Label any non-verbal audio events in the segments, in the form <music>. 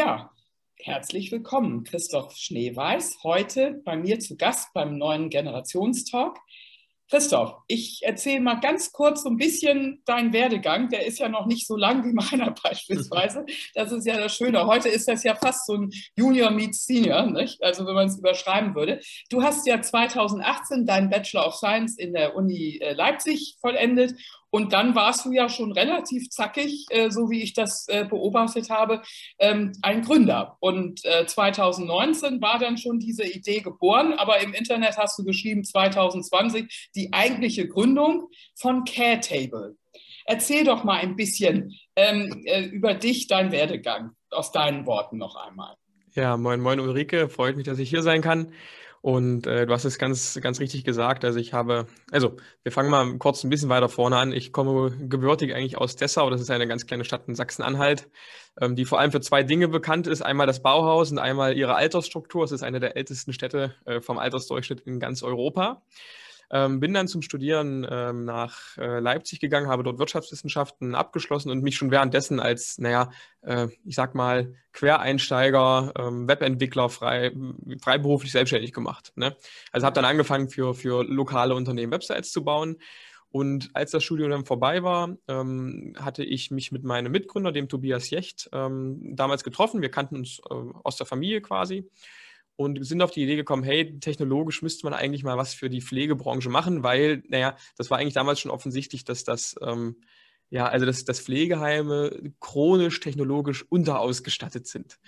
Ja, herzlich willkommen, Christoph Schneeweiß, heute bei mir zu Gast beim neuen Generationstalk. Christoph, ich erzähle mal ganz kurz so ein bisschen deinen Werdegang. Der ist ja noch nicht so lang wie meiner <laughs> beispielsweise. Das ist ja das Schöne. Heute ist das ja fast so ein Junior meets Senior, nicht? also wenn man es überschreiben würde. Du hast ja 2018 deinen Bachelor of Science in der Uni äh, Leipzig vollendet und dann warst du ja schon relativ zackig, äh, so wie ich das äh, beobachtet habe, ähm, ein Gründer. Und äh, 2019 war dann schon diese Idee geboren, aber im Internet hast du geschrieben 2020 die eigentliche Gründung von Caretable. Erzähl doch mal ein bisschen ähm, äh, über dich, dein Werdegang, aus deinen Worten noch einmal. Ja, moin, moin Ulrike, freut mich, dass ich hier sein kann. Und äh, du hast es ganz, ganz richtig gesagt. Also ich habe, also wir fangen mal kurz ein bisschen weiter vorne an. Ich komme gebürtig eigentlich aus Dessau. Das ist eine ganz kleine Stadt in Sachsen-Anhalt, ähm, die vor allem für zwei Dinge bekannt ist. Einmal das Bauhaus und einmal ihre Altersstruktur. Es ist eine der ältesten Städte äh, vom Altersdurchschnitt in ganz Europa. Ähm, bin dann zum Studieren ähm, nach äh, Leipzig gegangen, habe dort Wirtschaftswissenschaften abgeschlossen und mich schon währenddessen als, naja, äh, ich sag mal, Quereinsteiger, ähm, Webentwickler frei, freiberuflich selbstständig gemacht. Ne? Also habe dann angefangen, für, für lokale Unternehmen Websites zu bauen. Und als das Studium dann vorbei war, ähm, hatte ich mich mit meinem Mitgründer, dem Tobias Jecht, ähm, damals getroffen. Wir kannten uns äh, aus der Familie quasi und sind auf die Idee gekommen, hey, technologisch müsste man eigentlich mal was für die Pflegebranche machen, weil, naja, das war eigentlich damals schon offensichtlich, dass das, ähm, ja, also dass, dass Pflegeheime chronisch technologisch unterausgestattet sind.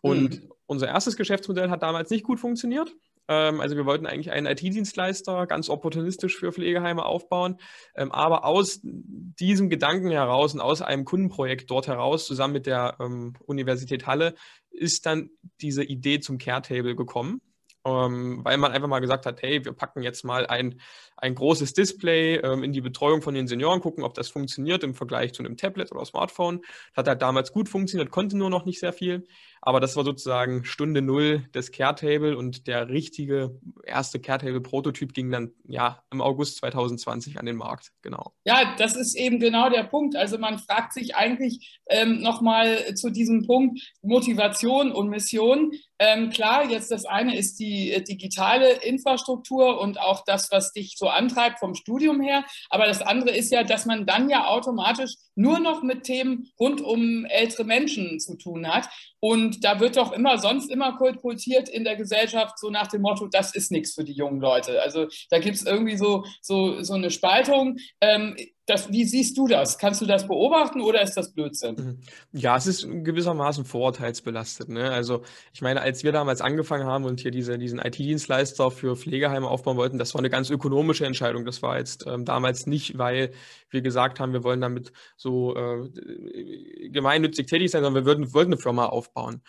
Und mhm. unser erstes Geschäftsmodell hat damals nicht gut funktioniert. Ähm, also wir wollten eigentlich einen IT-Dienstleister ganz opportunistisch für Pflegeheime aufbauen, ähm, aber aus diesem Gedanken heraus und aus einem Kundenprojekt dort heraus, zusammen mit der ähm, Universität Halle, ist dann diese Idee zum Care-Table gekommen. Weil man einfach mal gesagt hat, hey, wir packen jetzt mal ein, ein großes Display in die Betreuung von den Senioren, gucken, ob das funktioniert im Vergleich zu einem Tablet oder Smartphone. Das hat halt damals gut funktioniert, konnte nur noch nicht sehr viel. Aber das war sozusagen Stunde Null des Caretable und der richtige erste Caretable-Prototyp ging dann ja im August 2020 an den Markt. Genau. Ja, das ist eben genau der Punkt. Also man fragt sich eigentlich ähm, nochmal zu diesem Punkt Motivation und Mission. Ähm, klar, jetzt das eine ist die äh, digitale Infrastruktur und auch das, was dich so antreibt vom Studium her. Aber das andere ist ja, dass man dann ja automatisch nur noch mit Themen rund um ältere Menschen zu tun hat. Und da wird doch immer sonst immer kultiert in der Gesellschaft so nach dem Motto, das ist nichts für die jungen Leute. Also da gibt es irgendwie so, so, so eine Spaltung. Ähm, das, wie siehst du das? Kannst du das beobachten oder ist das Blödsinn? Mhm. Ja, es ist gewissermaßen vorurteilsbelastet. Ne? Also ich meine, als wir damals angefangen haben und hier diese, diesen IT-Dienstleister für Pflegeheime aufbauen wollten, das war eine ganz ökonomische Entscheidung. Das war jetzt ähm, damals nicht, weil wir gesagt haben, wir wollen damit so äh, gemeinnützig tätig sein, sondern wir würden, wollten eine Firma aufbauen.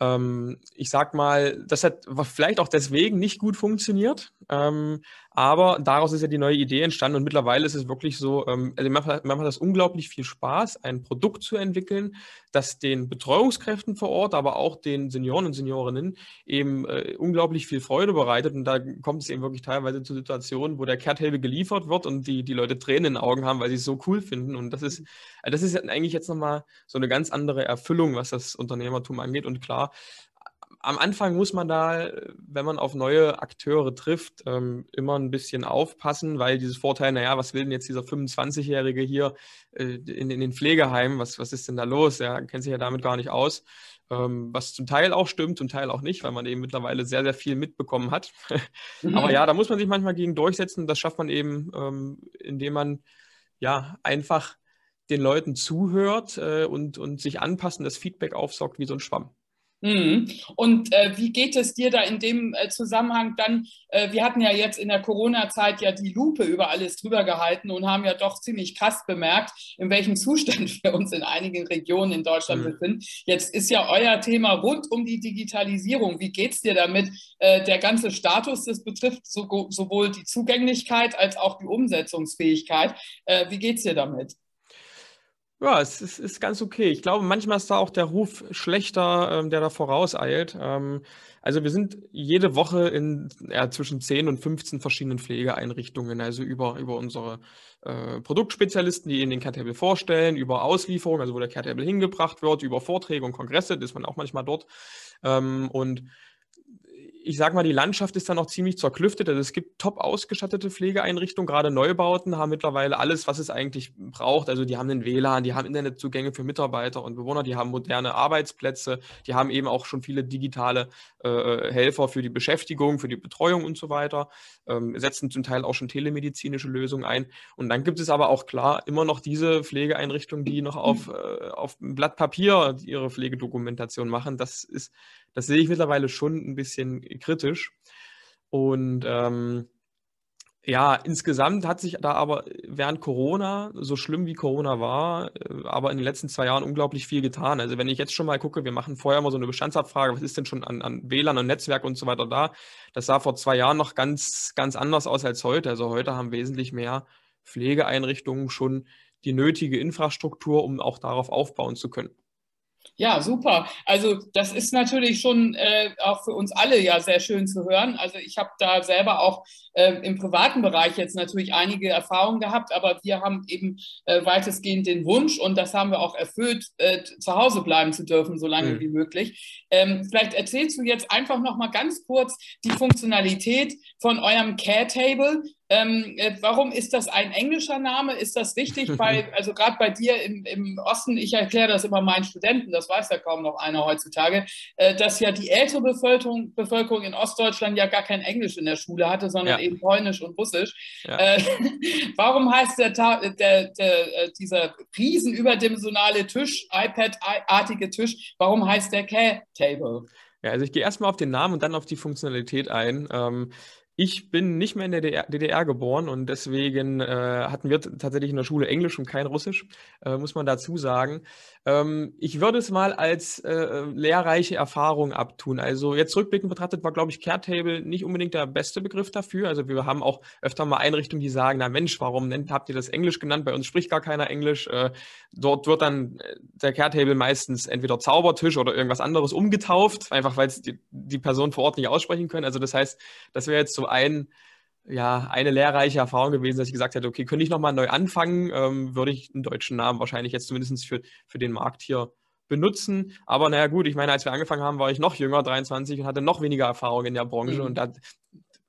Ähm, ich sag mal, das hat vielleicht auch deswegen nicht gut funktioniert, ähm, aber daraus ist ja die neue Idee entstanden und mittlerweile ist es wirklich so, ähm, also mir macht, macht das unglaublich viel Spaß, ein Produkt zu entwickeln, das den Betreuungskräften vor Ort, aber auch den Senioren und Seniorinnen eben äh, unglaublich viel Freude bereitet. Und da kommt es eben wirklich teilweise zu Situationen, wo der Kehrthilfe geliefert wird und die, die Leute Tränen in den Augen haben, weil sie es so cool finden. Und das ist, das ist eigentlich jetzt nochmal so eine ganz andere Erfüllung, was das Unternehmertum angeht. Und klar, am Anfang muss man da, wenn man auf neue Akteure trifft, ähm, immer ein bisschen aufpassen, weil dieses Vorteil, naja, was will denn jetzt dieser 25-Jährige hier äh, in, in, den Pflegeheimen, was, was ist denn da los? Er kennt sich ja damit gar nicht aus. Ähm, was zum Teil auch stimmt, zum Teil auch nicht, weil man eben mittlerweile sehr, sehr viel mitbekommen hat. <laughs> Aber ja, da muss man sich manchmal gegen durchsetzen. Das schafft man eben, ähm, indem man ja einfach den Leuten zuhört äh, und, und sich anpassen, das Feedback aufsaugt wie so ein Schwamm. Mhm. Und äh, wie geht es dir da in dem äh, Zusammenhang dann? Äh, wir hatten ja jetzt in der Corona-Zeit ja die Lupe über alles drüber gehalten und haben ja doch ziemlich krass bemerkt, in welchem Zustand wir uns in einigen Regionen in Deutschland mhm. befinden. Jetzt ist ja euer Thema rund um die Digitalisierung. Wie geht es dir damit? Äh, der ganze Status, das betrifft so, sowohl die Zugänglichkeit als auch die Umsetzungsfähigkeit. Äh, wie geht es dir damit? Ja, es ist, ist, ganz okay. Ich glaube, manchmal ist da auch der Ruf schlechter, ähm, der da vorauseilt. Ähm, also wir sind jede Woche in ja, zwischen 10 und 15 verschiedenen Pflegeeinrichtungen, also über, über unsere äh, Produktspezialisten, die in den Caretable vorstellen, über Auslieferung, also wo der Caretable hingebracht wird, über Vorträge und Kongresse, ist man auch manchmal dort. Ähm, und ich sage mal, die Landschaft ist dann auch ziemlich zerklüftet. Also es gibt top ausgestattete Pflegeeinrichtungen, gerade Neubauten haben mittlerweile alles, was es eigentlich braucht. Also die haben einen WLAN, die haben Internetzugänge für Mitarbeiter und Bewohner, die haben moderne Arbeitsplätze, die haben eben auch schon viele digitale äh, Helfer für die Beschäftigung, für die Betreuung und so weiter, ähm, setzen zum Teil auch schon telemedizinische Lösungen ein. Und dann gibt es aber auch klar immer noch diese Pflegeeinrichtungen, die noch auf, äh, auf Blatt Papier ihre Pflegedokumentation machen. Das ist das sehe ich mittlerweile schon ein bisschen kritisch. Und ähm, ja, insgesamt hat sich da aber während Corona, so schlimm wie Corona war, äh, aber in den letzten zwei Jahren unglaublich viel getan. Also wenn ich jetzt schon mal gucke, wir machen vorher mal so eine Bestandsabfrage, was ist denn schon an, an WLAN und Netzwerk und so weiter da? Das sah vor zwei Jahren noch ganz, ganz anders aus als heute. Also heute haben wesentlich mehr Pflegeeinrichtungen schon die nötige Infrastruktur, um auch darauf aufbauen zu können. Ja, super. Also das ist natürlich schon äh, auch für uns alle ja sehr schön zu hören. Also ich habe da selber auch äh, im privaten Bereich jetzt natürlich einige Erfahrungen gehabt, aber wir haben eben äh, weitestgehend den Wunsch und das haben wir auch erfüllt, äh, zu Hause bleiben zu dürfen, so lange mhm. wie möglich. Ähm, vielleicht erzählst du jetzt einfach noch mal ganz kurz die Funktionalität von eurem Care Table. Ähm, äh, warum ist das ein englischer Name? Ist das wichtig? Bei, <laughs> also gerade bei dir im, im Osten, ich erkläre das immer meinen Studenten, das weiß ja kaum noch einer heutzutage, äh, dass ja die ältere Bevölkerung, Bevölkerung in Ostdeutschland ja gar kein Englisch in der Schule hatte, sondern ja. eben Polnisch und Russisch. Ja. Äh, <laughs> warum heißt der, der, der, äh, dieser riesen überdimensionale Tisch, iPad-artige Tisch, warum heißt der K-Table? Ja, also ich gehe erstmal auf den Namen und dann auf die Funktionalität ein. Ähm, ich bin nicht mehr in der DDR, geboren und deswegen äh, hatten wir tatsächlich in der Schule Englisch und kein Russisch, äh, muss man dazu sagen. Ähm, ich würde es mal als äh, lehrreiche Erfahrung abtun. Also jetzt rückblickend betrachtet war, glaube ich, Caretable nicht unbedingt der beste Begriff dafür. Also wir haben auch öfter mal Einrichtungen, die sagen, na Mensch, warum habt ihr das Englisch genannt? Bei uns spricht gar keiner Englisch. Äh, dort wird dann äh, der Caretable meistens entweder Zaubertisch oder irgendwas anderes umgetauft, einfach weil es die, die Person vor Ort nicht aussprechen können. Also das heißt, das wäre jetzt so ein, ja, eine lehrreiche Erfahrung gewesen, dass ich gesagt hätte, okay, könnte ich nochmal neu anfangen, ähm, würde ich einen deutschen Namen wahrscheinlich jetzt zumindest für, für den Markt hier benutzen. Aber naja, gut, ich meine, als wir angefangen haben, war ich noch jünger, 23, und hatte noch weniger Erfahrung in der Branche. Mhm. Und da,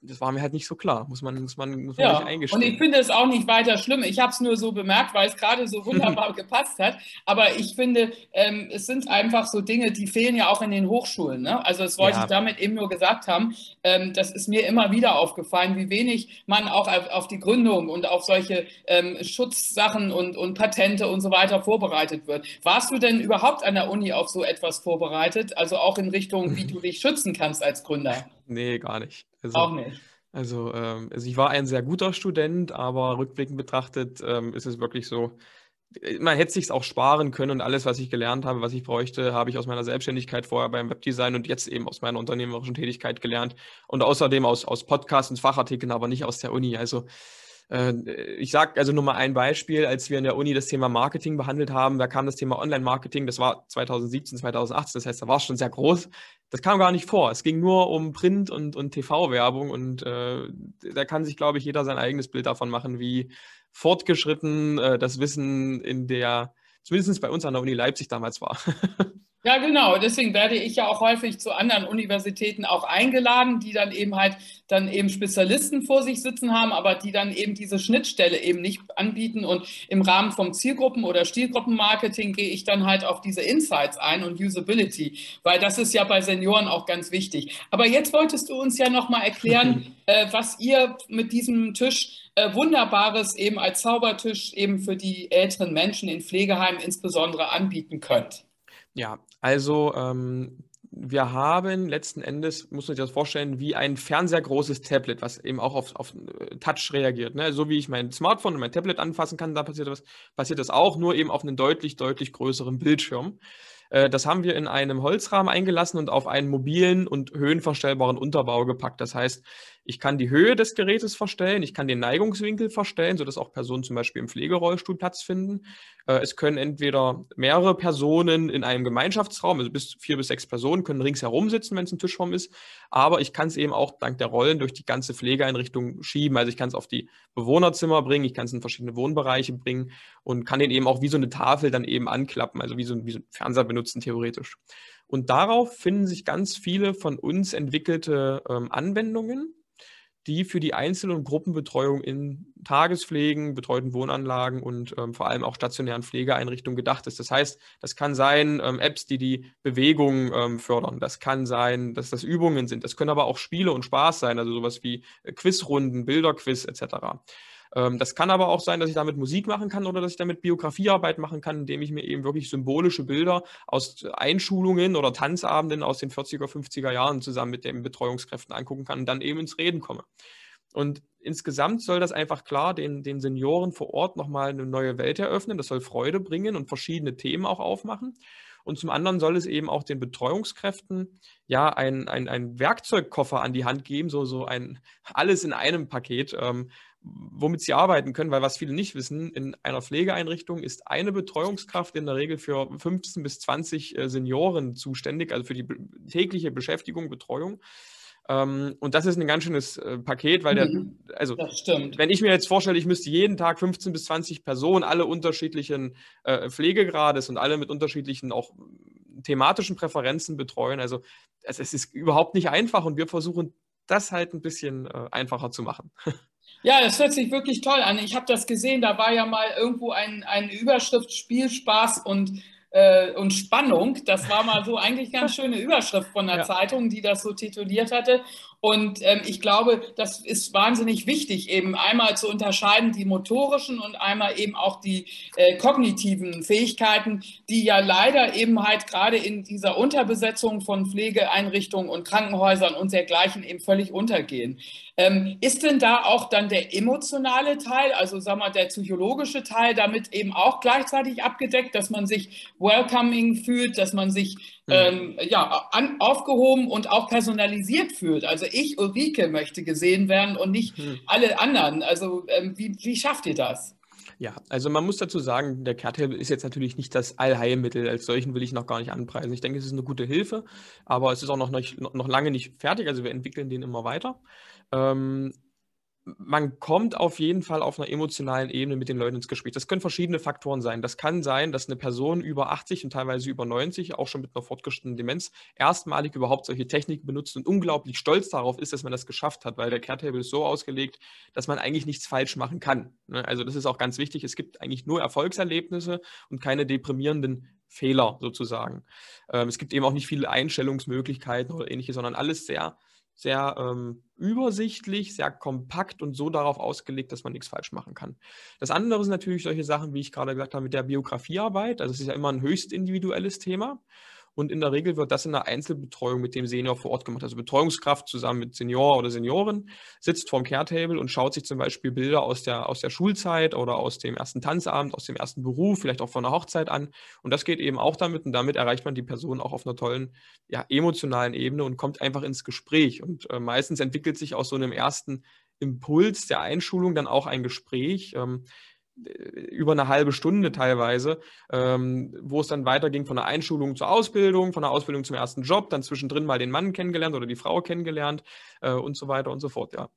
das war mir halt nicht so klar, muss man, muss man, muss man ja. eingestehen. Und ich finde es auch nicht weiter schlimm. Ich habe es nur so bemerkt, weil es gerade so wunderbar <laughs> gepasst hat. Aber ich finde, ähm, es sind einfach so Dinge, die fehlen ja auch in den Hochschulen. Ne? Also das wollte ja. ich damit eben nur gesagt haben. Ähm, das ist mir immer wieder aufgefallen, wie wenig man auch auf, auf die Gründung und auf solche ähm, Schutzsachen und, und Patente und so weiter vorbereitet wird. Warst du denn überhaupt an der Uni auf so etwas vorbereitet? Also auch in Richtung, wie du <laughs> dich schützen kannst als Gründer? Nee, gar nicht. Also, Auch nicht. Also, ähm, also ich war ein sehr guter Student, aber rückblickend betrachtet ähm, ist es wirklich so, äh, man hätte sich auch sparen können und alles, was ich gelernt habe, was ich bräuchte, habe ich aus meiner Selbstständigkeit vorher beim Webdesign und jetzt eben aus meiner unternehmerischen Tätigkeit gelernt und außerdem aus, aus Podcasts und Fachartikeln, aber nicht aus der Uni. Also äh, ich sage also nur mal ein Beispiel, als wir in der Uni das Thema Marketing behandelt haben, da kam das Thema Online-Marketing, das war 2017, 2018, das heißt, da war es schon sehr groß. Das kam gar nicht vor. Es ging nur um Print- und, und TV-Werbung und äh, da kann sich, glaube ich, jeder sein eigenes Bild davon machen, wie fortgeschritten äh, das Wissen in der, zumindest bei uns an der Uni Leipzig damals war. <laughs> Ja, genau. Deswegen werde ich ja auch häufig zu anderen Universitäten auch eingeladen, die dann eben halt dann eben Spezialisten vor sich sitzen haben, aber die dann eben diese Schnittstelle eben nicht anbieten. Und im Rahmen vom Zielgruppen- oder Stilgruppenmarketing gehe ich dann halt auf diese Insights ein und Usability, weil das ist ja bei Senioren auch ganz wichtig. Aber jetzt wolltest du uns ja nochmal erklären, <laughs> äh, was ihr mit diesem Tisch äh, Wunderbares eben als Zaubertisch eben für die älteren Menschen in Pflegeheimen insbesondere anbieten könnt. Ja, also ähm, wir haben letzten Endes, muss man sich das vorstellen, wie ein fernsehrgroßes Tablet, was eben auch auf, auf äh, Touch reagiert. Ne? So wie ich mein Smartphone und mein Tablet anfassen kann, da passiert das, passiert das auch, nur eben auf einen deutlich, deutlich größeren Bildschirm. Äh, das haben wir in einem Holzrahmen eingelassen und auf einen mobilen und höhenverstellbaren Unterbau gepackt. Das heißt, Ich kann die Höhe des Gerätes verstellen, ich kann den Neigungswinkel verstellen, sodass auch Personen zum Beispiel im Pflegerollstuhl Platz finden. Äh, es können entweder mehrere Personen in einem Gemeinschaftsraum, also bis vier bis sechs Personen, können ringsherum sitzen, wenn es ein Tischraum ist. Aber ich kann es eben auch dank der Rollen durch die ganze Pflegeeinrichtung schieben. Also ich kann es auf die Bewohnerzimmer bringen, ich kann es in verschiedene Wohnbereiche bringen und kann den eben auch wie so eine Tafel dann eben anklappen, also wie so, wie so ein Fernseher benutzen theoretisch. Und darauf finden sich ganz viele von uns entwickelte ähm, Anwendungen die für die Einzel- und Gruppenbetreuung in Tagespflegen, betreuten Wohnanlagen und ähm, vor allem auch stationären Pflegeeinrichtungen gedacht ist. Das heißt, das kann sein ähm, Apps, die die Bewegung ähm, fördern. Das kann sein, dass das Übungen sind. Das können aber auch Spiele und Spaß sein, also sowas wie äh, Quizrunden, Bilderquiz etc. Ähm, das kann aber auch sein, dass ich damit Musik machen kann oder dass ich damit Biografiearbeit machen kann, indem ich mir eben wirklich symbolische Bilder aus Einschulungen oder Tanzabenden aus den 40er, 50er Jahren zusammen mit den Betreuungskräften angucken kann und dann eben ins Reden komme. Und insgesamt soll das einfach klar den, den Senioren vor Ort nochmal eine neue Welt eröffnen. Das soll Freude bringen und verschiedene Themen auch aufmachen. Und zum anderen soll es eben auch den Betreuungskräften ja ein, ein, ein Werkzeugkoffer an die Hand geben, so, so ein alles in einem Paket, ähm, womit sie arbeiten können, weil was viele nicht wissen, in einer Pflegeeinrichtung ist eine Betreuungskraft in der Regel für 15 bis 20 äh, Senioren zuständig, also für die tägliche Beschäftigung, Betreuung. Ähm, und das ist ein ganz schönes äh, Paket, weil der, mhm. also wenn ich mir jetzt vorstelle, ich müsste jeden Tag 15 bis 20 Personen, alle unterschiedlichen äh, Pflegegrades und alle mit unterschiedlichen auch thematischen Präferenzen betreuen, also es, es ist überhaupt nicht einfach und wir versuchen das halt ein bisschen äh, einfacher zu machen. <laughs> Ja, das hört sich wirklich toll an. Ich habe das gesehen, da war ja mal irgendwo ein, eine Überschrift Spielspaß und, äh, und Spannung. Das war mal so <laughs> eigentlich ganz schöne Überschrift von der ja. Zeitung, die das so tituliert hatte. Und ähm, ich glaube, das ist wahnsinnig wichtig, eben einmal zu unterscheiden die motorischen und einmal eben auch die äh, kognitiven Fähigkeiten, die ja leider eben halt gerade in dieser Unterbesetzung von Pflegeeinrichtungen und Krankenhäusern und dergleichen eben völlig untergehen. Ähm, ist denn da auch dann der emotionale Teil, also sagen wir der psychologische Teil, damit eben auch gleichzeitig abgedeckt, dass man sich welcoming fühlt, dass man sich. Ähm, ja, an, aufgehoben und auch personalisiert fühlt? Also ich, Ulrike, möchte gesehen werden und nicht mhm. alle anderen. Also ähm, wie, wie schafft ihr das? Ja, also man muss dazu sagen, der Kehrtable ist jetzt natürlich nicht das Allheilmittel. Als solchen will ich noch gar nicht anpreisen. Ich denke, es ist eine gute Hilfe, aber es ist auch noch, nicht, noch lange nicht fertig. Also wir entwickeln den immer weiter. Ähm, man kommt auf jeden Fall auf einer emotionalen Ebene mit den Leuten ins Gespräch. Das können verschiedene Faktoren sein. Das kann sein, dass eine Person über 80 und teilweise über 90, auch schon mit einer fortgeschrittenen Demenz, erstmalig überhaupt solche Techniken benutzt und unglaublich stolz darauf ist, dass man das geschafft hat, weil der Caretable ist so ausgelegt, dass man eigentlich nichts falsch machen kann. Ne? Also das ist auch ganz wichtig. Es gibt eigentlich nur Erfolgserlebnisse und keine deprimierenden Fehler sozusagen. Ähm, es gibt eben auch nicht viele Einstellungsmöglichkeiten oder ähnliches, sondern alles sehr sehr ähm, übersichtlich, sehr kompakt und so darauf ausgelegt, dass man nichts falsch machen kann. Das andere sind natürlich solche Sachen, wie ich gerade gesagt habe, mit der Biografiearbeit. Also es ist ja immer ein höchst individuelles Thema. Und in der Regel wird das in der Einzelbetreuung mit dem Senior vor Ort gemacht. Also Betreuungskraft zusammen mit Senior oder Seniorin sitzt vorm Care-Table und schaut sich zum Beispiel Bilder aus der, aus der Schulzeit oder aus dem ersten Tanzabend, aus dem ersten Beruf, vielleicht auch von der Hochzeit an. Und das geht eben auch damit. Und damit erreicht man die Person auch auf einer tollen, ja, emotionalen Ebene und kommt einfach ins Gespräch. Und äh, meistens entwickelt sich aus so einem ersten Impuls der Einschulung dann auch ein Gespräch. Ähm, über eine halbe Stunde teilweise, ähm, wo es dann weiterging von der Einschulung zur Ausbildung, von der Ausbildung zum ersten Job, dann zwischendrin mal den Mann kennengelernt oder die Frau kennengelernt äh, und so weiter und so fort, ja.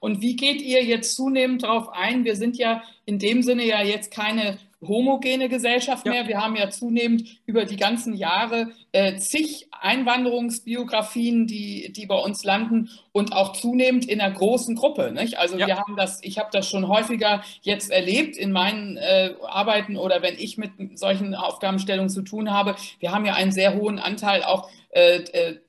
Und wie geht ihr jetzt zunehmend darauf ein? Wir sind ja in dem Sinne ja jetzt keine homogene Gesellschaft ja. mehr. Wir haben ja zunehmend über die ganzen Jahre äh, zig Einwanderungsbiografien, die, die bei uns landen und auch zunehmend in einer großen Gruppe. Nicht? Also ja. wir haben das, ich habe das schon häufiger jetzt erlebt in meinen äh, Arbeiten oder wenn ich mit solchen Aufgabenstellungen zu tun habe. Wir haben ja einen sehr hohen Anteil auch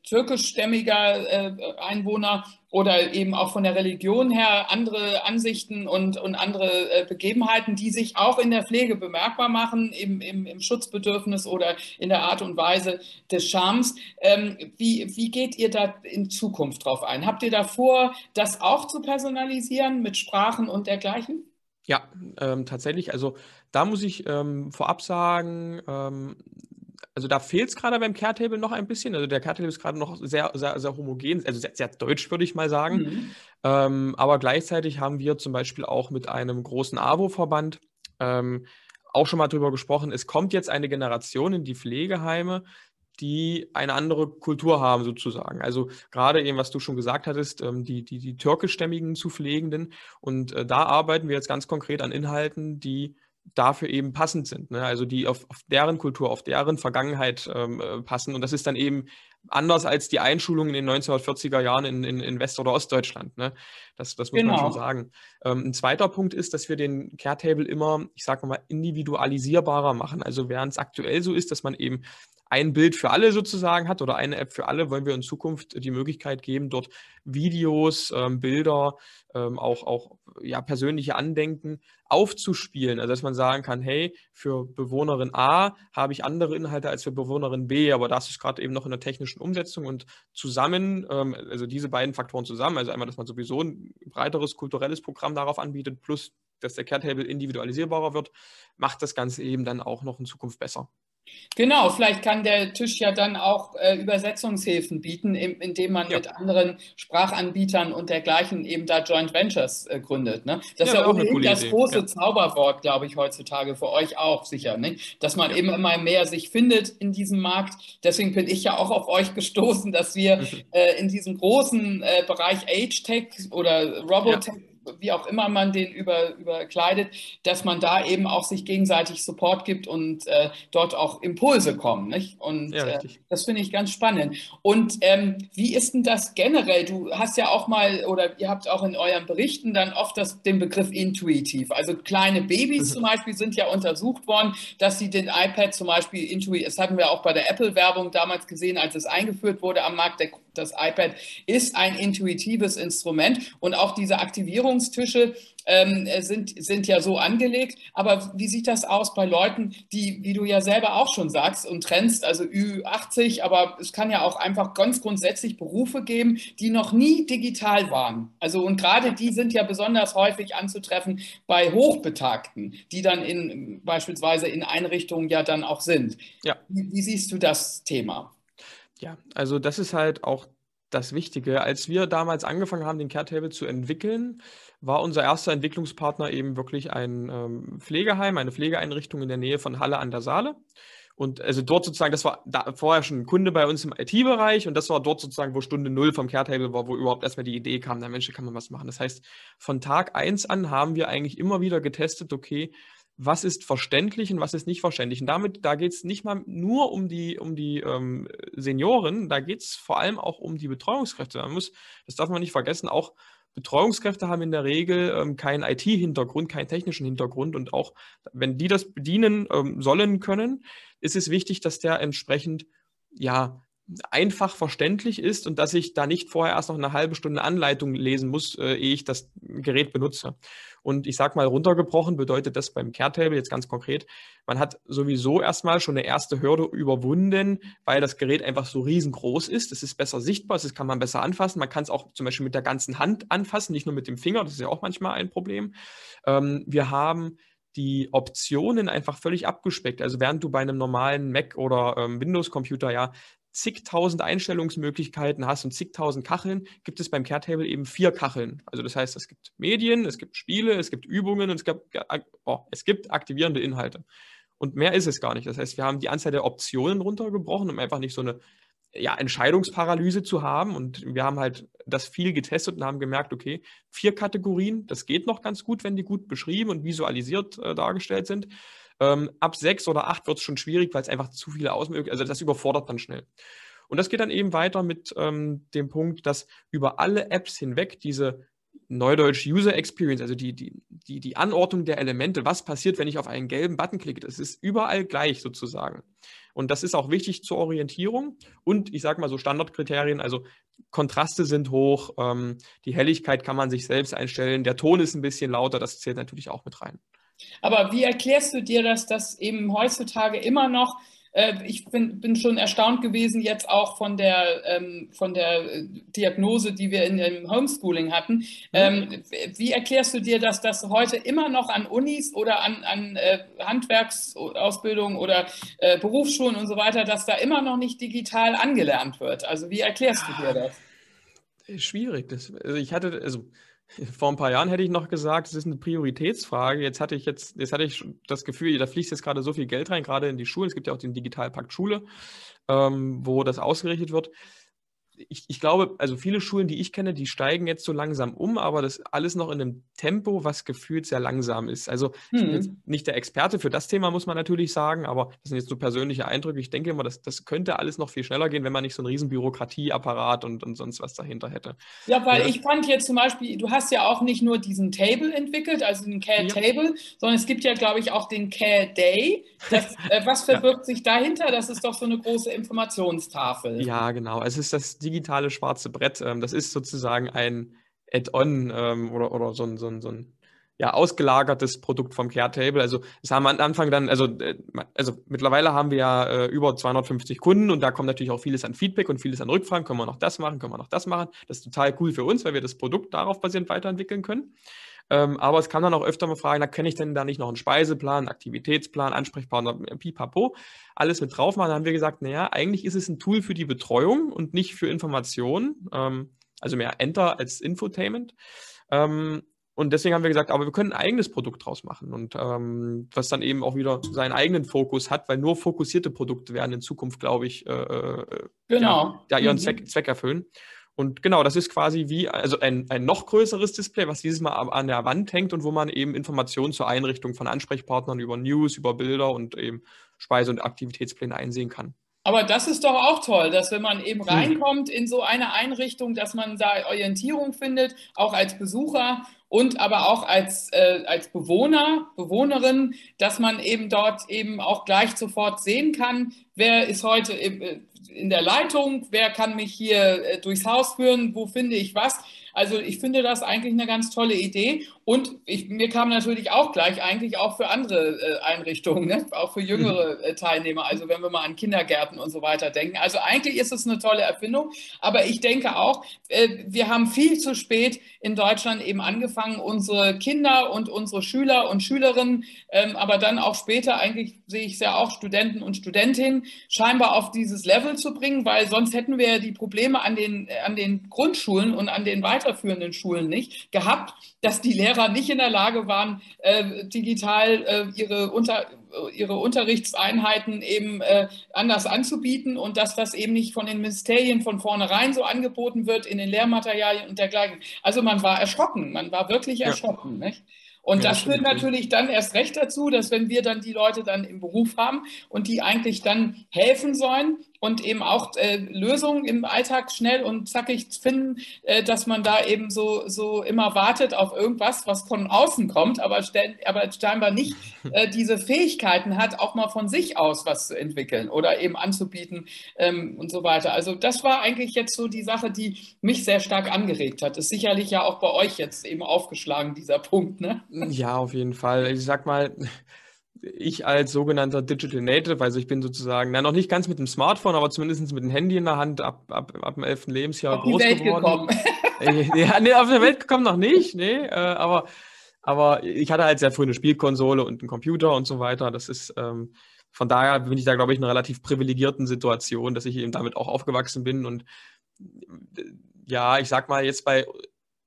türkischstämmiger äh, Einwohner oder eben auch von der Religion her andere Ansichten und, und andere äh, Begebenheiten, die sich auch in der Pflege bemerkbar machen, im, im, im Schutzbedürfnis oder in der Art und Weise des Schams. Ähm, wie, wie geht ihr da in Zukunft drauf ein? Habt ihr da vor, das auch zu personalisieren mit Sprachen und dergleichen? Ja, ähm, tatsächlich. Also da muss ich ähm, vorab sagen, ähm, also da fehlt es gerade beim Caretable noch ein bisschen. Also der Caretable ist gerade noch sehr, sehr, sehr homogen, also sehr, sehr deutsch, würde ich mal sagen. Mhm. Ähm, aber gleichzeitig haben wir zum Beispiel auch mit einem großen AWO-Verband ähm, auch schon mal darüber gesprochen, es kommt jetzt eine Generation in die Pflegeheime, die eine andere Kultur haben sozusagen. Also gerade eben, was du schon gesagt hattest, ähm, die, die, die türkischstämmigen zu Pflegenden. Und äh, da arbeiten wir jetzt ganz konkret an Inhalten, die dafür eben passend sind. Ne? Also die auf, auf, deren Kultur, auf deren Vergangenheit ähm, äh, passen. Und das ist dann eben anders als die Einschulung in den 1940er Jahren in, in, in West- oder Ostdeutschland. Ne? Das, das muss genau. man schon sagen. Ähm, ein zweiter Punkt ist, dass wir den Care-Table immer, ich sage mal, individualisierbarer machen. Also während es aktuell so ist, dass man eben ein Bild für alle sozusagen hat oder eine App für alle, wollen wir in Zukunft die Möglichkeit geben, dort Videos, ähm, Bilder, ähm, auch, auch ja, persönliche Andenken aufzuspielen. Also dass man sagen kann, hey, für Bewohnerin A habe ich andere Inhalte als für Bewohnerin B, aber das ist gerade eben noch in der technischen Umsetzung und zusammen, ähm, also diese beiden Faktoren zusammen, also einmal, dass man sowieso ein breiteres kulturelles Programm darauf anbietet, plus dass der Care-Table individualisierbarer wird, macht das Ganze eben dann auch noch in Zukunft besser. Genau, vielleicht kann der Tisch ja dann auch äh, Übersetzungshilfen bieten, im, indem man ja. mit anderen Sprachanbietern und dergleichen eben da Joint Ventures äh, gründet. Ne? Das ja, ist ja ohnehin das Idee. große ja. Zauberwort, glaube ich, heutzutage für euch auch sicher, ne? dass man eben immer mehr sich findet in diesem Markt. Deswegen bin ich ja auch auf euch gestoßen, dass wir <laughs> äh, in diesem großen äh, Bereich Age Tech oder Robotech wie auch immer man den über, überkleidet, dass man da eben auch sich gegenseitig Support gibt und äh, dort auch Impulse kommen. Nicht? Und ja, äh, das finde ich ganz spannend. Und ähm, wie ist denn das generell? Du hast ja auch mal oder ihr habt auch in euren Berichten dann oft das, den Begriff intuitiv. Also kleine Babys mhm. zum Beispiel sind ja untersucht worden, dass sie den iPad zum Beispiel intuitiv, das hatten wir auch bei der Apple-Werbung damals gesehen, als es eingeführt wurde am Markt, der, das iPad ist ein intuitives Instrument und auch diese Aktivierungstische ähm, sind, sind ja so angelegt. Aber wie sieht das aus bei Leuten, die, wie du ja selber auch schon sagst und trennst, also Ü80, aber es kann ja auch einfach ganz grundsätzlich Berufe geben, die noch nie digital waren. Also und gerade die sind ja besonders häufig anzutreffen bei Hochbetagten, die dann in beispielsweise in Einrichtungen ja dann auch sind. Ja. Wie, wie siehst du das Thema? Ja, also das ist halt auch das Wichtige. Als wir damals angefangen haben, den Care-Table zu entwickeln, war unser erster Entwicklungspartner eben wirklich ein ähm, Pflegeheim, eine Pflegeeinrichtung in der Nähe von Halle an der Saale. Und also dort sozusagen, das war da vorher schon ein Kunde bei uns im IT-Bereich und das war dort sozusagen, wo Stunde Null vom Care-Table war, wo überhaupt erstmal die Idee kam, da Mensch, kann man was machen. Das heißt, von Tag eins an haben wir eigentlich immer wieder getestet, okay, was ist verständlich und was ist nicht verständlich. Und damit, da geht es nicht mal nur um die, um die ähm, Senioren, da geht es vor allem auch um die Betreuungskräfte. Man muss, das darf man nicht vergessen, auch Betreuungskräfte haben in der Regel ähm, keinen IT-Hintergrund, keinen technischen Hintergrund und auch wenn die das bedienen ähm, sollen können, ist es wichtig, dass der entsprechend ja einfach verständlich ist und dass ich da nicht vorher erst noch eine halbe Stunde Anleitung lesen muss, äh, ehe ich das Gerät benutze. Und ich sage mal, runtergebrochen bedeutet das beim Care-Table jetzt ganz konkret, man hat sowieso erstmal schon eine erste Hürde überwunden, weil das Gerät einfach so riesengroß ist. Es ist besser sichtbar, es kann man besser anfassen. Man kann es auch zum Beispiel mit der ganzen Hand anfassen, nicht nur mit dem Finger. Das ist ja auch manchmal ein Problem. Ähm, wir haben die Optionen einfach völlig abgespeckt. Also während du bei einem normalen Mac oder ähm, Windows-Computer ja zigtausend Einstellungsmöglichkeiten hast und zigtausend Kacheln, gibt es beim Care-Table eben vier Kacheln. Also das heißt, es gibt Medien, es gibt Spiele, es gibt Übungen und es gibt, oh, es gibt aktivierende Inhalte. Und mehr ist es gar nicht. Das heißt, wir haben die Anzahl der Optionen runtergebrochen, um einfach nicht so eine ja, Entscheidungsparalyse zu haben. Und wir haben halt das viel getestet und haben gemerkt, okay, vier Kategorien, das geht noch ganz gut, wenn die gut beschrieben und visualisiert äh, dargestellt sind. Ähm, ab sechs oder acht wird es schon schwierig, weil es einfach zu viele Auswirkungen, also das überfordert dann schnell. Und das geht dann eben weiter mit ähm, dem Punkt, dass über alle Apps hinweg diese Neudeutsch User Experience, also die, die, die, die Anordnung der Elemente, was passiert, wenn ich auf einen gelben Button klicke, das ist überall gleich sozusagen. Und das ist auch wichtig zur Orientierung und ich sage mal so Standardkriterien, also Kontraste sind hoch, ähm, die Helligkeit kann man sich selbst einstellen, der Ton ist ein bisschen lauter, das zählt natürlich auch mit rein. Aber wie erklärst du dir das, dass eben heutzutage immer noch, äh, ich bin, bin, schon erstaunt gewesen, jetzt auch von der, ähm, von der äh, Diagnose, die wir in, im Homeschooling hatten. Mhm. Ähm, wie erklärst du dir, dass das heute immer noch an Unis oder an, an äh, Handwerksausbildung oder äh, Berufsschulen und so weiter, dass da immer noch nicht digital angelernt wird? Also wie erklärst du dir das? Schwierig. Das, also ich hatte, also vor ein paar Jahren hätte ich noch gesagt, es ist eine Prioritätsfrage. Jetzt hatte ich jetzt, jetzt hatte ich das Gefühl, da fließt jetzt gerade so viel Geld rein, gerade in die Schulen. Es gibt ja auch den Digitalpakt Schule, ähm, wo das ausgerichtet wird ich, ich, glaube, also viele Schulen, die ich kenne, die steigen jetzt so langsam um, aber das alles noch in einem Tempo, was gefühlt sehr langsam ist. Also ich bin jetzt mhm. nicht der Experte für das Thema, muss man natürlich sagen, aber das sind jetzt so persönliche Eindrücke. Ich denke immer, das, das könnte alles noch viel schneller gehen, wenn man nicht so einen riesen Bürokratieapparat und, und sonst was dahinter hätte. Ja, weil ja. ich fand jetzt zum Beispiel, du hast ja auch nicht nur diesen Table entwickelt, also den Care-Table, ja. sondern es gibt ja, glaube ich, auch den Care-Day. äh, was <laughs> verbirgt ja. sich dahinter? Das ist doch so eine große Informationstafel. Ja, genau. Es ist das digitale schwarze Brett. Ähm, das ist sozusagen ein Add-on ähm, oder, oder so ein, so ein, so ein ja, ausgelagertes Produkt vom Care-Table. Also es haben am Anfang dann, also, äh, also mittlerweile haben wir ja äh, über 250 Kunden und da kommt natürlich auch vieles an Feedback und vieles an Rückfragen. Können wir noch das machen, können wir noch das machen? Das ist total cool für uns, weil wir das Produkt darauf basierend weiterentwickeln können. Ähm, aber es kann dann auch öfter mal fragen, na, kenne ich denn da nicht noch einen Speiseplan, Aktivitätsplan, Ansprechpartner, äh, pipapo, alles mit drauf machen. Dann haben wir gesagt, naja, eigentlich ist es ein Tool für die Betreuung und nicht für Informationen, ähm, also mehr Enter als Infotainment. Ähm, und deswegen haben wir gesagt, aber wir können ein eigenes Produkt draus machen und ähm, was dann eben auch wieder seinen eigenen Fokus hat, weil nur fokussierte Produkte werden in Zukunft, glaube ich, äh, äh genau. ja, ja ihren mhm. Zweck, Zweck erfüllen. Und genau, das ist quasi wie also ein, ein noch größeres Display, was dieses Mal an der Wand hängt und wo man eben Informationen zur Einrichtung von Ansprechpartnern über News, über Bilder und eben Speise- und Aktivitätspläne einsehen kann. Aber das ist doch auch toll, dass wenn man eben hm. reinkommt in so eine Einrichtung, dass man da Orientierung findet, auch als Besucher und aber auch als, äh, als Bewohner, Bewohnerin, dass man eben dort eben auch gleich sofort sehen kann, wer ist heute äh, in der Leitung, wer kann mich hier äh, durchs Haus führen, wo finde ich was. Also ich finde das eigentlich eine ganz tolle Idee. Und ich, mir kam natürlich auch gleich eigentlich auch für andere äh, Einrichtungen, ne? auch für jüngere mhm. äh, Teilnehmer, also wenn wir mal an Kindergärten und so weiter denken. Also eigentlich ist es eine tolle Erfindung, aber ich denke auch, wir haben viel zu spät in Deutschland eben angefangen, unsere Kinder und unsere Schüler und Schülerinnen, ähm, aber dann auch später eigentlich sehe ich es ja auch Studenten und Studentinnen scheinbar auf dieses Level zu bringen, weil sonst hätten wir ja die Probleme an den, an den Grundschulen und an den weiterführenden Schulen nicht gehabt, dass die Lehrer Lehrer nicht in der Lage waren, äh, digital äh, ihre, Unter, ihre Unterrichtseinheiten eben äh, anders anzubieten und dass das eben nicht von den Ministerien von vornherein so angeboten wird in den Lehrmaterialien und dergleichen. Also man war erschrocken, man war wirklich erschrocken. Ja. Nicht? Und ja, das führt natürlich dann erst recht dazu, dass wenn wir dann die Leute dann im Beruf haben und die eigentlich dann helfen sollen, und eben auch äh, Lösungen im Alltag schnell und zackig finden, äh, dass man da eben so, so immer wartet auf irgendwas, was von außen kommt, aber, aber scheinbar nicht <laughs> äh, diese Fähigkeiten hat, auch mal von sich aus was zu entwickeln oder eben anzubieten ähm, und so weiter. Also das war eigentlich jetzt so die Sache, die mich sehr stark angeregt hat. Ist sicherlich ja auch bei euch jetzt eben aufgeschlagen, dieser Punkt, ne? Ja, auf jeden Fall. Ich sag mal, ich als sogenannter Digital Native, also ich bin sozusagen, na, noch nicht ganz mit dem Smartphone, aber zumindest mit dem Handy in der Hand ab, ab, ab dem 11. Lebensjahr auf groß die Welt geworden. Gekommen. <laughs> Ja, nee, auf der Welt gekommen noch nicht, nee, äh, aber, aber ich hatte halt sehr früh eine Spielkonsole und einen Computer und so weiter. Das ist, ähm, von daher bin ich da, glaube ich, in einer relativ privilegierten Situation, dass ich eben damit auch aufgewachsen bin und äh, ja, ich sag mal, jetzt bei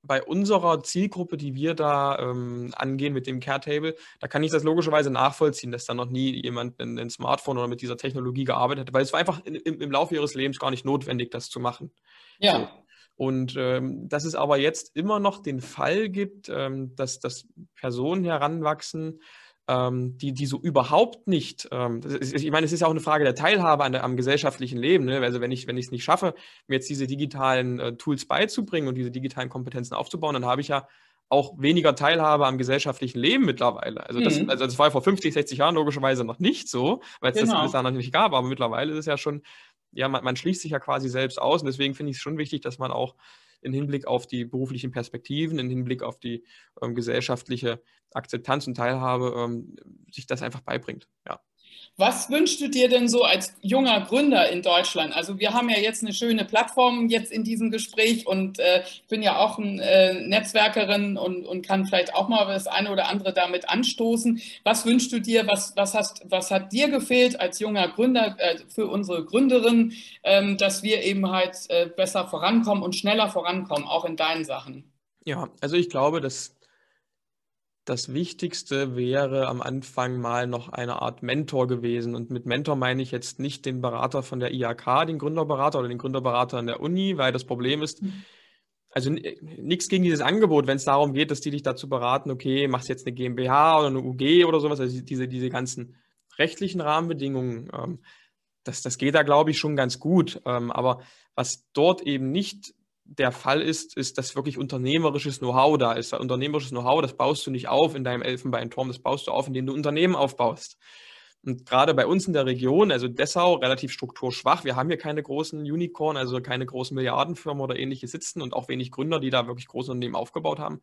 bei unserer Zielgruppe, die wir da ähm, angehen mit dem Care-Table, da kann ich das logischerweise nachvollziehen, dass da noch nie jemand ein, ein Smartphone oder mit dieser Technologie gearbeitet hat, weil es war einfach in, im, im, Laufe ihres Lebens gar nicht notwendig, das zu machen. Ja. So. Und ähm, dass es aber jetzt immer noch den Fall gibt, ähm, dass, dass Personen heranwachsen, ähm, die, die so überhaupt nicht, ähm, ist, ich meine, es ist ja auch eine Frage der Teilhabe an der, am gesellschaftlichen Leben. Ne? Also wenn ich wenn ich es nicht schaffe, mir jetzt diese digitalen äh, Tools beizubringen und diese digitalen Kompetenzen aufzubauen, dann habe ich ja auch weniger Teilhabe am gesellschaftlichen Leben mittlerweile. Also das, mhm. also das war ja vor 50, 60 Jahren logischerweise noch nicht so, weil es genau. das bis dahin noch nicht gab, aber mittlerweile ist es ja schon, ja, man, man schließt sich ja quasi selbst aus und deswegen finde ich es schon wichtig, dass man auch im Hinblick auf die beruflichen Perspektiven, im Hinblick auf die ähm, gesellschaftliche Akzeptanz und Teilhabe, ähm, sich das einfach beibringt. Ja. Was wünschst du dir denn so als junger Gründer in Deutschland? Also wir haben ja jetzt eine schöne Plattform jetzt in diesem Gespräch und äh, ich bin ja auch eine äh, Netzwerkerin und, und kann vielleicht auch mal das eine oder andere damit anstoßen. Was wünschst du dir? Was, was, hast, was hat dir gefehlt als junger Gründer äh, für unsere Gründerin, ähm, dass wir eben halt äh, besser vorankommen und schneller vorankommen, auch in deinen Sachen? Ja, also ich glaube, dass das Wichtigste wäre am Anfang mal noch eine Art Mentor gewesen. Und mit Mentor meine ich jetzt nicht den Berater von der IHK, den Gründerberater oder den Gründerberater an der Uni, weil das Problem ist, mhm. also nichts gegen dieses Angebot, wenn es darum geht, dass die dich dazu beraten, okay, machst jetzt eine GmbH oder eine UG oder sowas, also diese, diese ganzen rechtlichen Rahmenbedingungen, ähm, das, das geht da, glaube ich, schon ganz gut. Ähm, aber was dort eben nicht der Fall ist, ist, dass wirklich unternehmerisches Know-how da ist. Unternehmerisches Know-how, das baust du nicht auf in deinem Elfenbeinturm, das baust du auf, indem du Unternehmen aufbaust. Und gerade bei uns in der Region, also Dessau, relativ strukturschwach. Wir haben hier keine großen Unicorn, also keine großen Milliardenfirmen oder ähnliche sitzen und auch wenig Gründer, die da wirklich große Unternehmen aufgebaut haben.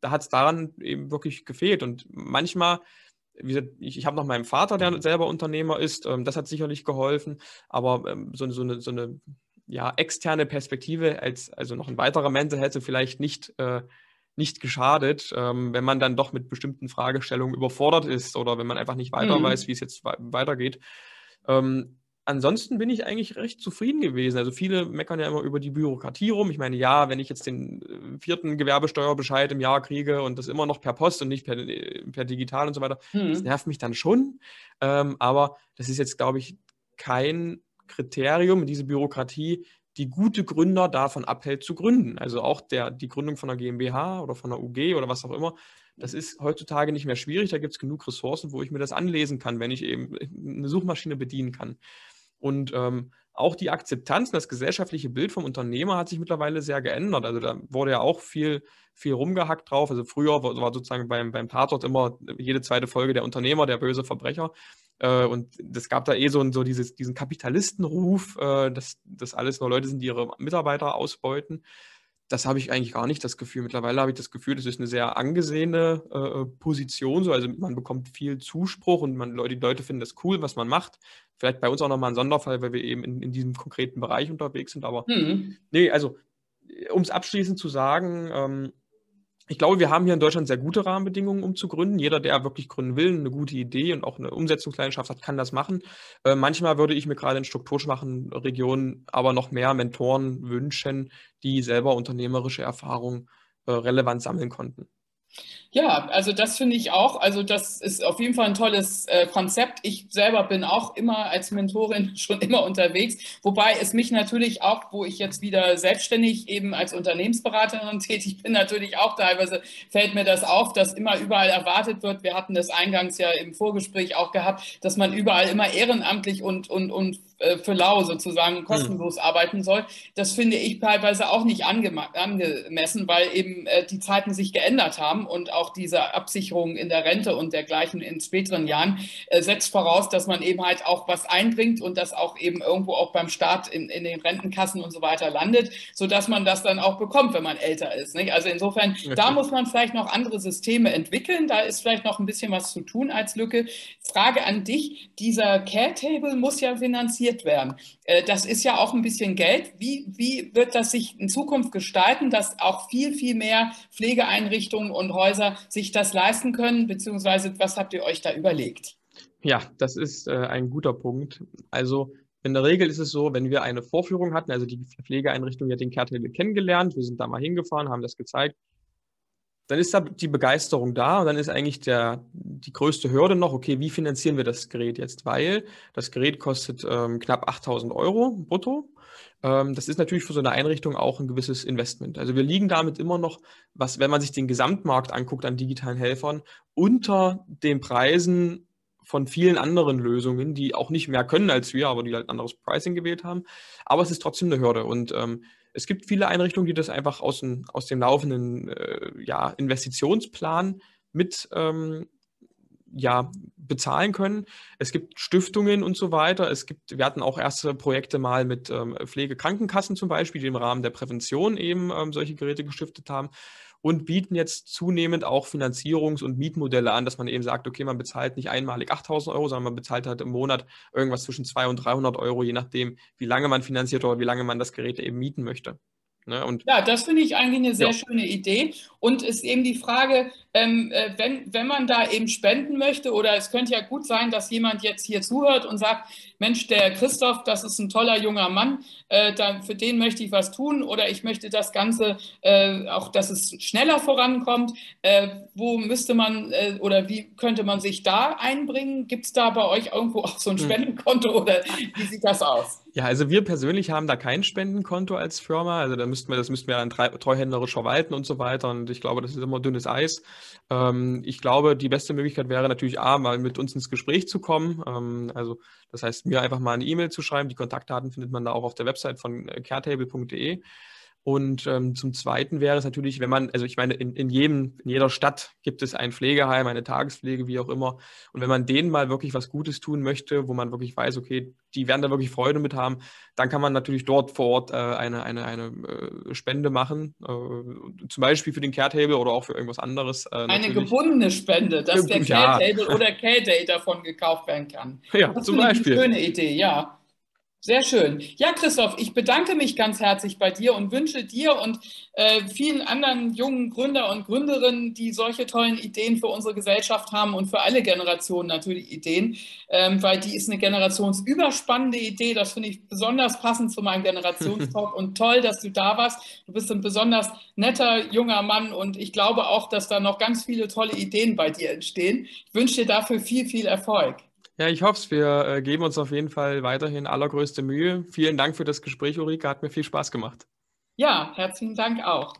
Da hat es daran eben wirklich gefehlt. Und manchmal, gesagt, ich, ich habe noch meinen Vater, der selber Unternehmer ist, ähm, das hat sicherlich geholfen. Aber ähm, so, so, eine, so eine ja, externe Perspektive als also noch ein weiterer Mentor hätte vielleicht nicht, äh, nicht geschadet, ähm, wenn man dann doch mit bestimmten Fragestellungen überfordert ist oder wenn man einfach nicht weiter mhm. weiß, wie es jetzt weitergeht. Ähm, ansonsten bin ich eigentlich recht zufrieden gewesen. Also viele meckern ja immer über die Bürokratie rum. Ich meine, ja, wenn ich jetzt den äh, vierten Gewerbesteuerbescheid im Jahr kriege und das immer noch per Post und nicht per, äh, per digital und so weiter, mhm. das nervt mich dann schon. Ähm, aber das ist jetzt, glaube ich, kein Kriterium, diese Bürokratie, die gute Gründer davon abhält zu gründen. Also auch der, die Gründung von einer GmbH oder von einer UG oder was auch immer, das ist heutzutage nicht mehr schwierig. Da gibt es genug Ressourcen, wo ich mir das anlesen kann, wenn ich eben eine Suchmaschine bedienen kann. Und ähm, auch die Akzeptanz, das gesellschaftliche Bild vom Unternehmer hat sich mittlerweile sehr geändert. Also da wurde ja auch viel, viel rumgehackt drauf. Also früher war sozusagen beim, beim Tatort immer jede zweite Folge der Unternehmer, der böse Verbrecher. Äh, und es gab da eh so, so dieses, diesen Kapitalistenruf, äh, dass das alles nur Leute sind, die ihre Mitarbeiter ausbeuten. Das habe ich eigentlich gar nicht das Gefühl. Mittlerweile habe ich das Gefühl, das ist eine sehr angesehene äh, Position. So. Also man bekommt viel Zuspruch und man, die Leute finden das cool, was man macht. Vielleicht bei uns auch nochmal ein Sonderfall, weil wir eben in, in diesem konkreten Bereich unterwegs sind. Aber mhm. nee, also um es abschließend zu sagen, ähm, ich glaube, wir haben hier in Deutschland sehr gute Rahmenbedingungen, um zu gründen. Jeder, der wirklich gründen will, eine gute Idee und auch eine Umsetzungsleidenschaft hat, kann das machen. Äh, manchmal würde ich mir gerade in strukturschwachen Regionen aber noch mehr Mentoren wünschen, die selber unternehmerische Erfahrungen äh, relevant sammeln konnten. Ja, also das finde ich auch. Also das ist auf jeden Fall ein tolles äh, Konzept. Ich selber bin auch immer als Mentorin <laughs> schon immer unterwegs, wobei es mich natürlich auch, wo ich jetzt wieder selbstständig eben als Unternehmensberaterin <laughs> tätig bin, natürlich auch teilweise fällt mir das auf, dass immer überall erwartet wird. Wir hatten das eingangs ja im Vorgespräch auch gehabt, dass man überall immer ehrenamtlich und, und, und äh, für lau sozusagen hm. kostenlos mhm. arbeiten soll. Das finde ich teilweise auch nicht angemessen, weil eben äh, die Zeiten sich geändert haben und auch diese Absicherung in der Rente und dergleichen in späteren Jahren äh, setzt voraus, dass man eben halt auch was einbringt und das auch eben irgendwo auch beim Staat in, in den Rentenkassen und so weiter landet, sodass man das dann auch bekommt, wenn man älter ist. Nicht? Also insofern, okay. da muss man vielleicht noch andere Systeme entwickeln. Da ist vielleicht noch ein bisschen was zu tun als Lücke. Frage an dich, dieser Care-Table muss ja finanziert werden. Äh, das ist ja auch ein bisschen Geld. Wie, wie wird das sich in Zukunft gestalten, dass auch viel, viel mehr Pflegeeinrichtungen und Häuser sich das leisten können? Beziehungsweise was habt ihr euch da überlegt? Ja, das ist äh, ein guter Punkt. Also in der Regel ist es so, wenn wir eine Vorführung hatten, also die Pflegeeinrichtung hat den Kehrtable kennengelernt, wir sind da mal hingefahren, haben das gezeigt, dann ist da die Begeisterung da und dann ist eigentlich der, die größte Hürde noch, okay, wie finanzieren wir das Gerät jetzt? Weil das Gerät kostet ähm, knapp 8000 Euro brutto. Ähm, das ist natürlich für so eine Einrichtung auch ein gewisses Investment. Also wir liegen damit immer noch, was, wenn man sich den Gesamtmarkt anguckt an digitalen Helfern, unter den Preisen von vielen anderen Lösungen, die auch nicht mehr können als wir, aber die halt anderes Pricing gewählt haben. Aber es ist trotzdem eine Hürde und ähm, es gibt viele Einrichtungen, die das einfach aus, dem, aus dem laufenden äh, ja, Investitionsplan mit ähm, ja, bezahlen können. Es gibt Stiftungen und so weiter. Es gibt, wir hatten auch erste Projekte mal mit ähm, Pflegekrankenkassen zum Beispiel, die im Rahmen der Prävention eben ähm, solche Geräte gestiftet haben. Und bieten jetzt zunehmend auch Finanzierungs- und Mietmodelle an, dass man eben sagt, okay, man bezahlt nicht einmalig 8000 Euro, sondern man bezahlt halt im Monat irgendwas zwischen 200 und 300 Euro, je nachdem, wie lange man finanziert oder wie lange man das Gerät eben mieten möchte. Ne? Und ja, das finde ich eigentlich eine sehr ja. schöne Idee. Und es ist eben die Frage, ähm, äh, wenn, wenn man da eben spenden möchte, oder es könnte ja gut sein, dass jemand jetzt hier zuhört und sagt, Mensch, der Christoph, das ist ein toller junger Mann, äh, da, für den möchte ich was tun oder ich möchte das Ganze äh, auch, dass es schneller vorankommt. Äh, wo müsste man äh, oder wie könnte man sich da einbringen? Gibt es da bei euch irgendwo auch so ein hm. Spendenkonto oder wie sieht das aus? Ja, also wir persönlich haben da kein Spendenkonto als Firma. Also da müssten wir, das müssten wir dann treuhänderisch verwalten und so weiter. Und ich glaube, das ist immer dünnes Eis. Ähm, ich glaube, die beste Möglichkeit wäre natürlich A, mal mit uns ins Gespräch zu kommen. Ähm, also das heißt, mir einfach mal eine E-Mail zu schreiben. Die Kontaktdaten findet man da auch auf der Website von äh, caretable.de. Und ähm, zum Zweiten wäre es natürlich, wenn man, also ich meine, in, in, jedem, in jeder Stadt gibt es ein Pflegeheim, eine Tagespflege, wie auch immer. Und wenn man denen mal wirklich was Gutes tun möchte, wo man wirklich weiß, okay, die werden da wirklich Freude mit haben, dann kann man natürlich dort vor Ort äh, eine, eine, eine äh, Spende machen. Äh, zum Beispiel für den Caretable oder auch für irgendwas anderes. Äh, eine gebundene Spende, dass der Caretable ja. oder Care-Day davon gekauft werden kann. Ja, das zum Beispiel. Eine schöne Idee, ja. Sehr schön. Ja, Christoph, ich bedanke mich ganz herzlich bei dir und wünsche dir und äh, vielen anderen jungen Gründer und Gründerinnen, die solche tollen Ideen für unsere Gesellschaft haben und für alle Generationen natürlich Ideen, ähm, weil die ist eine generationsüberspannende Idee. Das finde ich besonders passend zu meinem Generationstalk <laughs> und toll, dass du da warst. Du bist ein besonders netter junger Mann und ich glaube auch, dass da noch ganz viele tolle Ideen bei dir entstehen. Ich wünsche dir dafür viel, viel Erfolg. Ja, ich hoffe es. Wir äh, geben uns auf jeden Fall weiterhin allergrößte Mühe. Vielen Dank für das Gespräch, Ulrike. Hat mir viel Spaß gemacht. Ja, herzlichen Dank auch.